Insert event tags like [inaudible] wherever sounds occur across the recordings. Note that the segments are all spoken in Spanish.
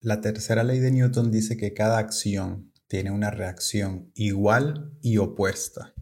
La tercera ley de Newton dice que cada acción tiene una reacción igual y opuesta.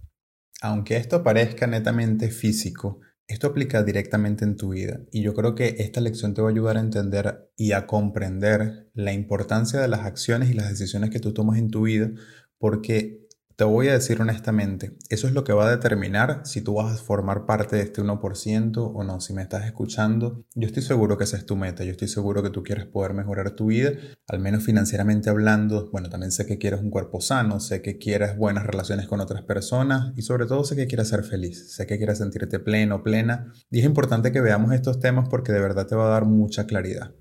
Aunque esto parezca netamente físico, esto aplica directamente en tu vida y yo creo que esta lección te va a ayudar a entender y a comprender la importancia de las acciones y las decisiones que tú tomas en tu vida porque te voy a decir honestamente, eso es lo que va a determinar si tú vas a formar parte de este 1% o no. Si me estás escuchando, yo estoy seguro que esa es tu meta, yo estoy seguro que tú quieres poder mejorar tu vida, al menos financieramente hablando. Bueno, también sé que quieres un cuerpo sano, sé que quieres buenas relaciones con otras personas y sobre todo sé que quieres ser feliz, sé que quieres sentirte pleno, plena. Y es importante que veamos estos temas porque de verdad te va a dar mucha claridad.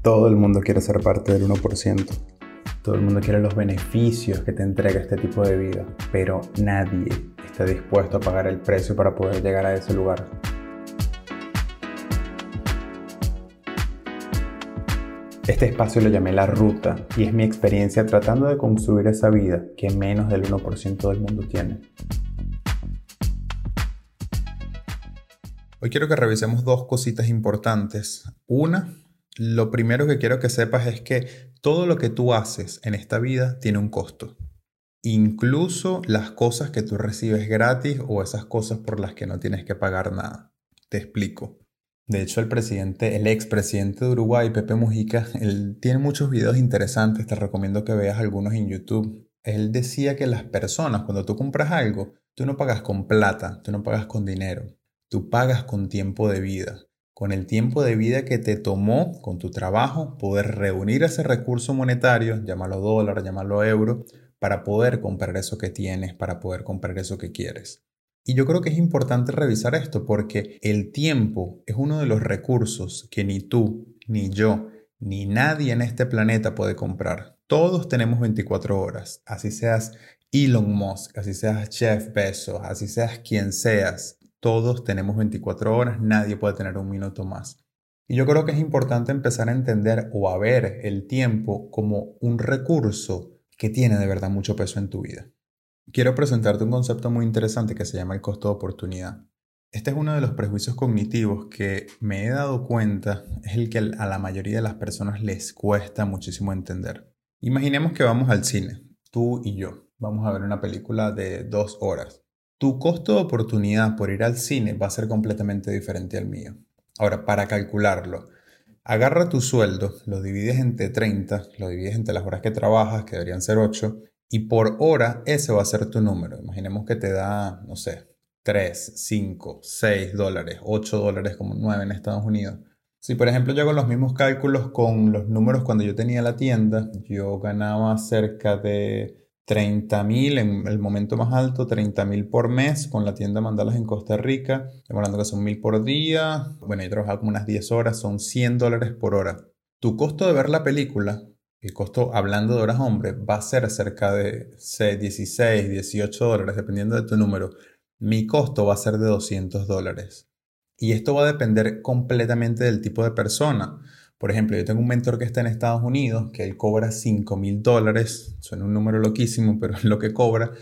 Todo el mundo quiere ser parte del 1%. Todo el mundo quiere los beneficios que te entrega este tipo de vida, pero nadie está dispuesto a pagar el precio para poder llegar a ese lugar. Este espacio lo llamé La Ruta y es mi experiencia tratando de construir esa vida que menos del 1% del mundo tiene. Hoy quiero que revisemos dos cositas importantes. Una, lo primero que quiero que sepas es que todo lo que tú haces en esta vida tiene un costo. Incluso las cosas que tú recibes gratis o esas cosas por las que no tienes que pagar nada. Te explico. De hecho, el presidente, el expresidente de Uruguay, Pepe Mujica, él tiene muchos videos interesantes, te recomiendo que veas algunos en YouTube. Él decía que las personas, cuando tú compras algo, tú no pagas con plata, tú no pagas con dinero, tú pagas con tiempo de vida con el tiempo de vida que te tomó con tu trabajo poder reunir ese recurso monetario, llámalo dólar, llámalo euro, para poder comprar eso que tienes, para poder comprar eso que quieres. Y yo creo que es importante revisar esto porque el tiempo es uno de los recursos que ni tú, ni yo, ni nadie en este planeta puede comprar. Todos tenemos 24 horas, así seas Elon Musk, así seas Jeff Bezos, así seas quien seas. Todos tenemos 24 horas, nadie puede tener un minuto más. Y yo creo que es importante empezar a entender o a ver el tiempo como un recurso que tiene de verdad mucho peso en tu vida. Quiero presentarte un concepto muy interesante que se llama el costo de oportunidad. Este es uno de los prejuicios cognitivos que me he dado cuenta es el que a la mayoría de las personas les cuesta muchísimo entender. Imaginemos que vamos al cine, tú y yo. Vamos a ver una película de dos horas. Tu costo de oportunidad por ir al cine va a ser completamente diferente al mío. Ahora, para calcularlo, agarra tu sueldo, lo divides entre 30, lo divides entre las horas que trabajas, que deberían ser 8, y por hora ese va a ser tu número. Imaginemos que te da, no sé, 3, 5, 6 dólares, 8 dólares como 9 en Estados Unidos. Si por ejemplo yo hago los mismos cálculos con los números cuando yo tenía la tienda, yo ganaba cerca de 30 mil en el momento más alto, 30 mil por mes con la tienda Mandalas en Costa Rica. Hablando que son mil por día. Bueno, yo trabajaba como unas 10 horas, son 100 dólares por hora. Tu costo de ver la película, el costo hablando de horas hombre, va a ser cerca de 16, 18 dólares, dependiendo de tu número. Mi costo va a ser de 200 dólares. Y esto va a depender completamente del tipo de persona. Por ejemplo, yo tengo un mentor que está en Estados Unidos, que él cobra 5 mil dólares, suena un número loquísimo, [laughs] pero es lo que cobra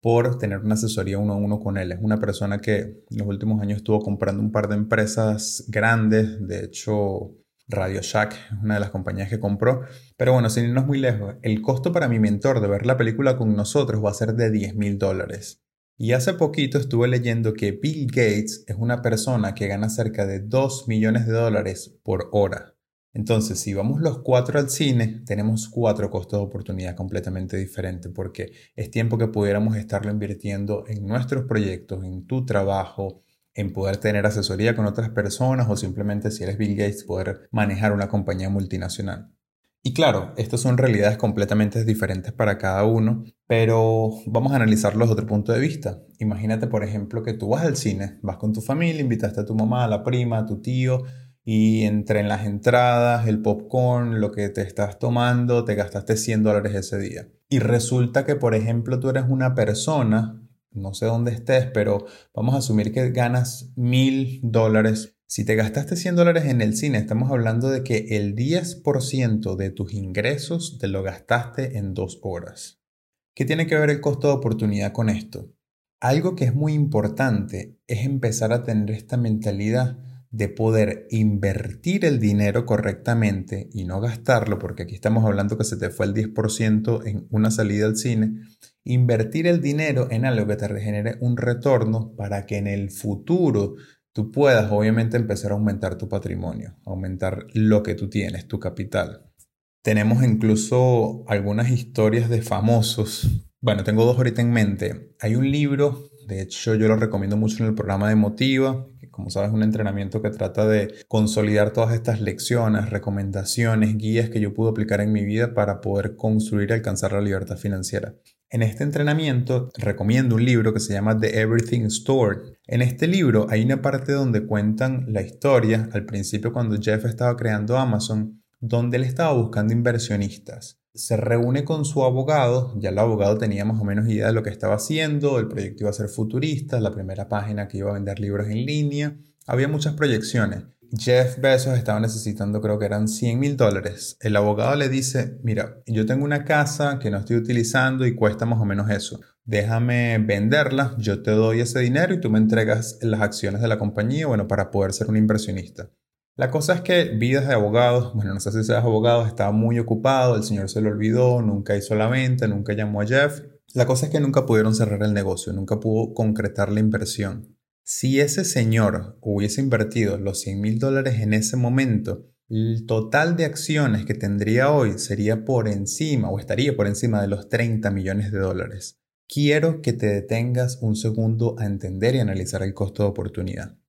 por tener una asesoría uno a uno con él. Es una persona que en los últimos años estuvo comprando un par de empresas grandes, de hecho Radio Shack es una de las compañías que compró. Pero bueno, sin irnos muy lejos, el costo para mi mentor de ver la película con nosotros va a ser de 10 mil dólares. Y hace poquito estuve leyendo que Bill Gates es una persona que gana cerca de 2 millones de dólares por hora. Entonces, si vamos los cuatro al cine, tenemos cuatro costos de oportunidad completamente diferentes porque es tiempo que pudiéramos estarlo invirtiendo en nuestros proyectos, en tu trabajo, en poder tener asesoría con otras personas o simplemente si eres Bill Gates poder manejar una compañía multinacional. Y claro, estas son realidades completamente diferentes para cada uno, pero vamos a analizarlo desde otro punto de vista. Imagínate, por ejemplo, que tú vas al cine, vas con tu familia, invitaste a tu mamá, a la prima, a tu tío, y entre las entradas, el popcorn, lo que te estás tomando, te gastaste 100 dólares ese día. Y resulta que, por ejemplo, tú eres una persona, no sé dónde estés, pero vamos a asumir que ganas 1000 dólares. Si te gastaste 100 dólares en el cine, estamos hablando de que el 10% de tus ingresos te lo gastaste en dos horas. ¿Qué tiene que ver el costo de oportunidad con esto? Algo que es muy importante es empezar a tener esta mentalidad de poder invertir el dinero correctamente y no gastarlo, porque aquí estamos hablando que se te fue el 10% en una salida al cine, invertir el dinero en algo que te regenere un retorno para que en el futuro tú puedas obviamente empezar a aumentar tu patrimonio, aumentar lo que tú tienes, tu capital. Tenemos incluso algunas historias de famosos. Bueno, tengo dos ahorita en mente. Hay un libro, de hecho yo lo recomiendo mucho en el programa de Motiva, como sabes es un entrenamiento que trata de consolidar todas estas lecciones, recomendaciones, guías que yo pude aplicar en mi vida para poder construir y alcanzar la libertad financiera. En este entrenamiento recomiendo un libro que se llama The Everything Store. En este libro hay una parte donde cuentan la historia, al principio cuando Jeff estaba creando Amazon, donde él estaba buscando inversionistas. Se reúne con su abogado, ya el abogado tenía más o menos idea de lo que estaba haciendo, el proyecto iba a ser futurista, la primera página que iba a vender libros en línea, había muchas proyecciones. Jeff Bezos estaba necesitando, creo que eran 100 mil dólares. El abogado le dice, mira, yo tengo una casa que no estoy utilizando y cuesta más o menos eso. Déjame venderla, yo te doy ese dinero y tú me entregas las acciones de la compañía, bueno, para poder ser un inversionista. La cosa es que vidas de abogados, bueno, no sé si seas abogado, estaba muy ocupado, el señor se lo olvidó, nunca hizo la venta, nunca llamó a Jeff. La cosa es que nunca pudieron cerrar el negocio, nunca pudo concretar la inversión. Si ese señor hubiese invertido los 100 mil dólares en ese momento, el total de acciones que tendría hoy sería por encima o estaría por encima de los 30 millones de dólares. Quiero que te detengas un segundo a entender y analizar el costo de oportunidad.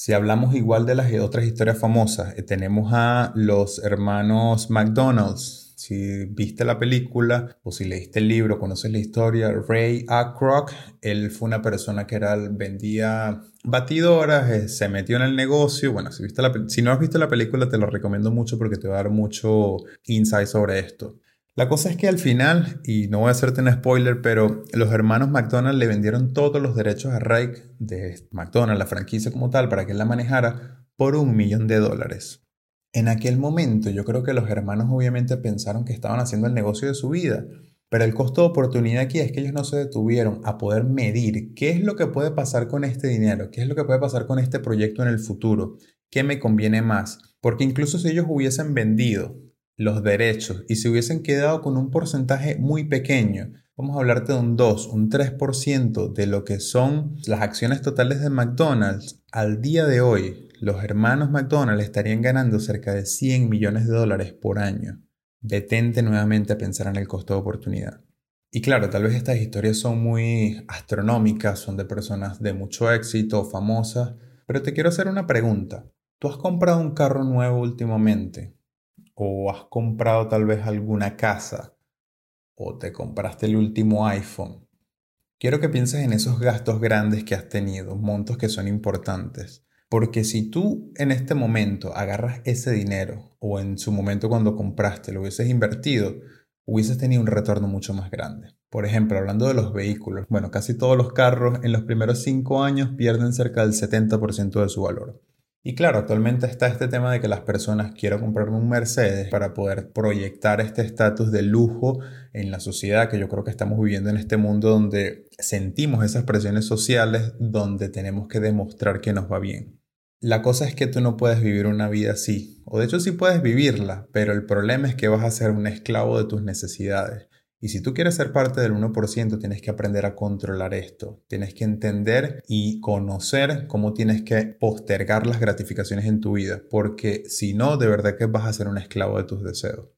Si hablamos igual de las otras historias famosas, eh, tenemos a los hermanos McDonald's, si viste la película o si leíste el libro, conoces la historia, Ray Kroc, él fue una persona que era, vendía batidoras, eh, se metió en el negocio. Bueno, si, viste la, si no has visto la película, te lo recomiendo mucho porque te va a dar mucho insight sobre esto. La cosa es que al final, y no voy a hacerte un spoiler, pero los hermanos McDonald le vendieron todos los derechos a Ray de McDonald's, la franquicia como tal, para que él la manejara por un millón de dólares. En aquel momento yo creo que los hermanos obviamente pensaron que estaban haciendo el negocio de su vida, pero el costo de oportunidad aquí es que ellos no se detuvieron a poder medir qué es lo que puede pasar con este dinero, qué es lo que puede pasar con este proyecto en el futuro, qué me conviene más, porque incluso si ellos hubiesen vendido los derechos y se hubiesen quedado con un porcentaje muy pequeño, vamos a hablarte de un 2, un 3% de lo que son las acciones totales de McDonald's al día de hoy, los hermanos McDonald estarían ganando cerca de 100 millones de dólares por año. Detente nuevamente a pensar en el costo de oportunidad. Y claro, tal vez estas historias son muy astronómicas, son de personas de mucho éxito, famosas, pero te quiero hacer una pregunta. ¿Tú has comprado un carro nuevo últimamente? ¿O has comprado tal vez alguna casa? ¿O te compraste el último iPhone? Quiero que pienses en esos gastos grandes que has tenido, montos que son importantes. Porque si tú en este momento agarras ese dinero o en su momento cuando compraste lo hubieses invertido, hubieses tenido un retorno mucho más grande. Por ejemplo, hablando de los vehículos, bueno, casi todos los carros en los primeros 5 años pierden cerca del 70% de su valor. Y claro, actualmente está este tema de que las personas quieren comprarme un Mercedes para poder proyectar este estatus de lujo en la sociedad que yo creo que estamos viviendo en este mundo donde sentimos esas presiones sociales donde tenemos que demostrar que nos va bien. La cosa es que tú no puedes vivir una vida así, o de hecho sí puedes vivirla, pero el problema es que vas a ser un esclavo de tus necesidades. Y si tú quieres ser parte del 1%, tienes que aprender a controlar esto. Tienes que entender y conocer cómo tienes que postergar las gratificaciones en tu vida, porque si no, de verdad que vas a ser un esclavo de tus deseos.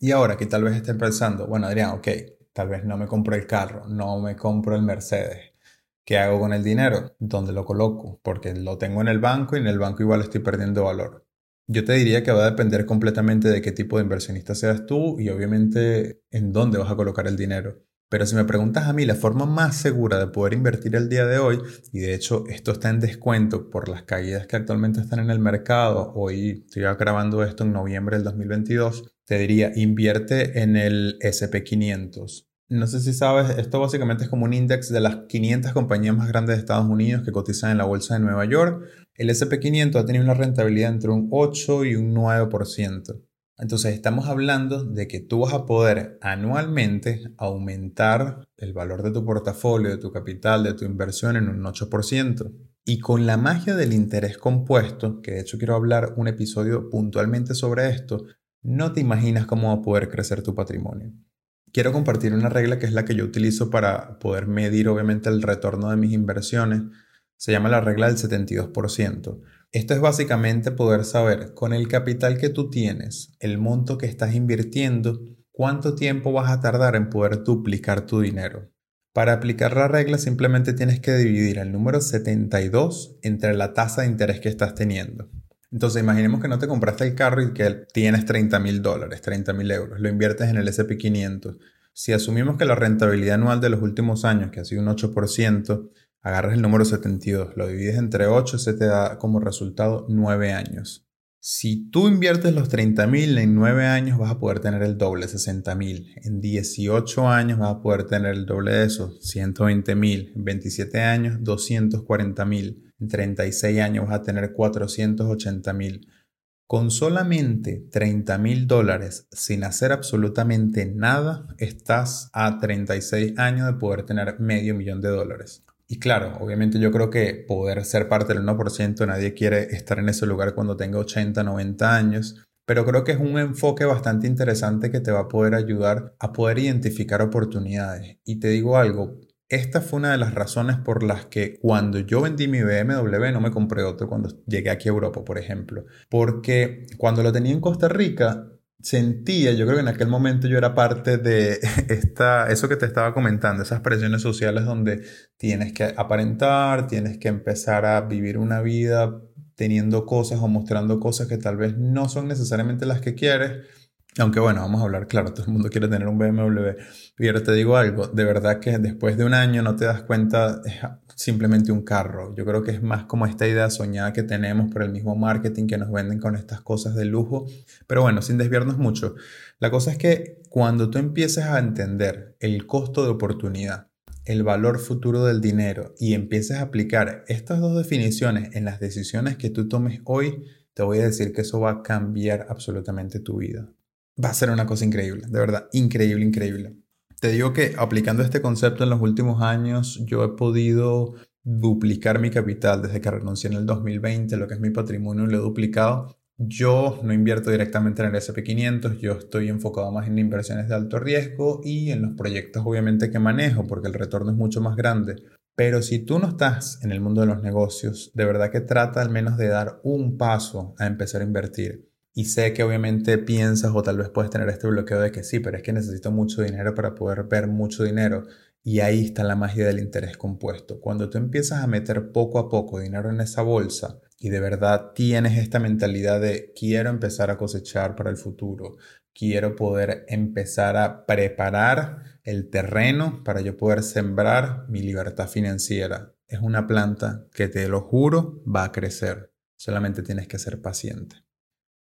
Y ahora que tal vez estén pensando, bueno, Adrián, ok, tal vez no me compro el carro, no me compro el Mercedes, ¿Qué hago con el dinero? ¿Dónde lo coloco? Porque lo tengo en el banco y en el banco igual estoy perdiendo valor. Yo te diría que va a depender completamente de qué tipo de inversionista seas tú y obviamente en dónde vas a colocar el dinero. Pero si me preguntas a mí, la forma más segura de poder invertir el día de hoy, y de hecho esto está en descuento por las caídas que actualmente están en el mercado, hoy estoy grabando esto en noviembre del 2022, te diría invierte en el SP500. No sé si sabes, esto básicamente es como un índice de las 500 compañías más grandes de Estados Unidos que cotizan en la bolsa de Nueva York. El SP500 ha tenido una rentabilidad entre un 8 y un 9%. Entonces estamos hablando de que tú vas a poder anualmente aumentar el valor de tu portafolio, de tu capital, de tu inversión en un 8%. Y con la magia del interés compuesto, que de hecho quiero hablar un episodio puntualmente sobre esto, no te imaginas cómo va a poder crecer tu patrimonio. Quiero compartir una regla que es la que yo utilizo para poder medir obviamente el retorno de mis inversiones. Se llama la regla del 72%. Esto es básicamente poder saber con el capital que tú tienes, el monto que estás invirtiendo, cuánto tiempo vas a tardar en poder duplicar tu dinero. Para aplicar la regla simplemente tienes que dividir el número 72 entre la tasa de interés que estás teniendo. Entonces imaginemos que no te compraste el carro y que tienes 30 mil dólares, 30 mil euros, lo inviertes en el SP500. Si asumimos que la rentabilidad anual de los últimos años, que ha sido un 8%, agarras el número 72, lo divides entre 8, se te da como resultado 9 años. Si tú inviertes los 30 mil en 9 años, vas a poder tener el doble, 60 mil. En 18 años vas a poder tener el doble de eso, 120 mil. En 27 años, 240 mil. En 36 años vas a tener 480 mil. Con solamente 30 mil dólares sin hacer absolutamente nada, estás a 36 años de poder tener medio millón de dólares. Y claro, obviamente yo creo que poder ser parte del 1%, nadie quiere estar en ese lugar cuando tenga 80, 90 años, pero creo que es un enfoque bastante interesante que te va a poder ayudar a poder identificar oportunidades. Y te digo algo, esta fue una de las razones por las que cuando yo vendí mi BMW no me compré otro cuando llegué aquí a Europa, por ejemplo. Porque cuando lo tenía en Costa Rica, sentía, yo creo que en aquel momento yo era parte de [laughs] esta, eso que te estaba comentando, esas presiones sociales donde tienes que aparentar, tienes que empezar a vivir una vida teniendo cosas o mostrando cosas que tal vez no son necesariamente las que quieres. Aunque bueno, vamos a hablar claro, todo el mundo quiere tener un BMW. Pero te digo algo, de verdad que después de un año no te das cuenta, simplemente un carro. Yo creo que es más como esta idea soñada que tenemos por el mismo marketing que nos venden con estas cosas de lujo. Pero bueno, sin desviarnos mucho, la cosa es que cuando tú empieces a entender el costo de oportunidad, el valor futuro del dinero y empieces a aplicar estas dos definiciones en las decisiones que tú tomes hoy, te voy a decir que eso va a cambiar absolutamente tu vida. Va a ser una cosa increíble, de verdad, increíble, increíble. Te digo que aplicando este concepto en los últimos años, yo he podido duplicar mi capital desde que renuncié en el 2020, lo que es mi patrimonio lo he duplicado. Yo no invierto directamente en el SP500, yo estoy enfocado más en inversiones de alto riesgo y en los proyectos obviamente que manejo porque el retorno es mucho más grande. Pero si tú no estás en el mundo de los negocios, de verdad que trata al menos de dar un paso a empezar a invertir. Y sé que obviamente piensas o tal vez puedes tener este bloqueo de que sí, pero es que necesito mucho dinero para poder ver mucho dinero. Y ahí está la magia del interés compuesto. Cuando tú empiezas a meter poco a poco dinero en esa bolsa y de verdad tienes esta mentalidad de quiero empezar a cosechar para el futuro, quiero poder empezar a preparar el terreno para yo poder sembrar mi libertad financiera. Es una planta que te lo juro va a crecer. Solamente tienes que ser paciente.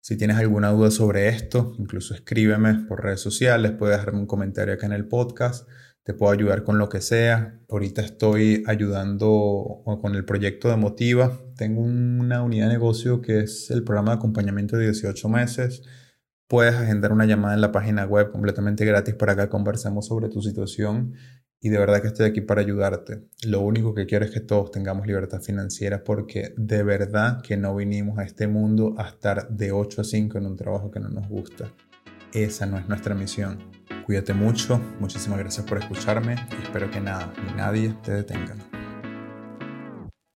Si tienes alguna duda sobre esto, incluso escríbeme por redes sociales, puedes dejarme un comentario acá en el podcast, te puedo ayudar con lo que sea. Ahorita estoy ayudando con el proyecto de Motiva. Tengo una unidad de negocio que es el programa de acompañamiento de 18 meses. Puedes agendar una llamada en la página web completamente gratis para que conversemos sobre tu situación y de verdad que estoy aquí para ayudarte. Lo único que quiero es que todos tengamos libertad financiera porque de verdad que no vinimos a este mundo a estar de 8 a 5 en un trabajo que no nos gusta. Esa no es nuestra misión. Cuídate mucho, muchísimas gracias por escucharme y espero que nada ni nadie te detenga.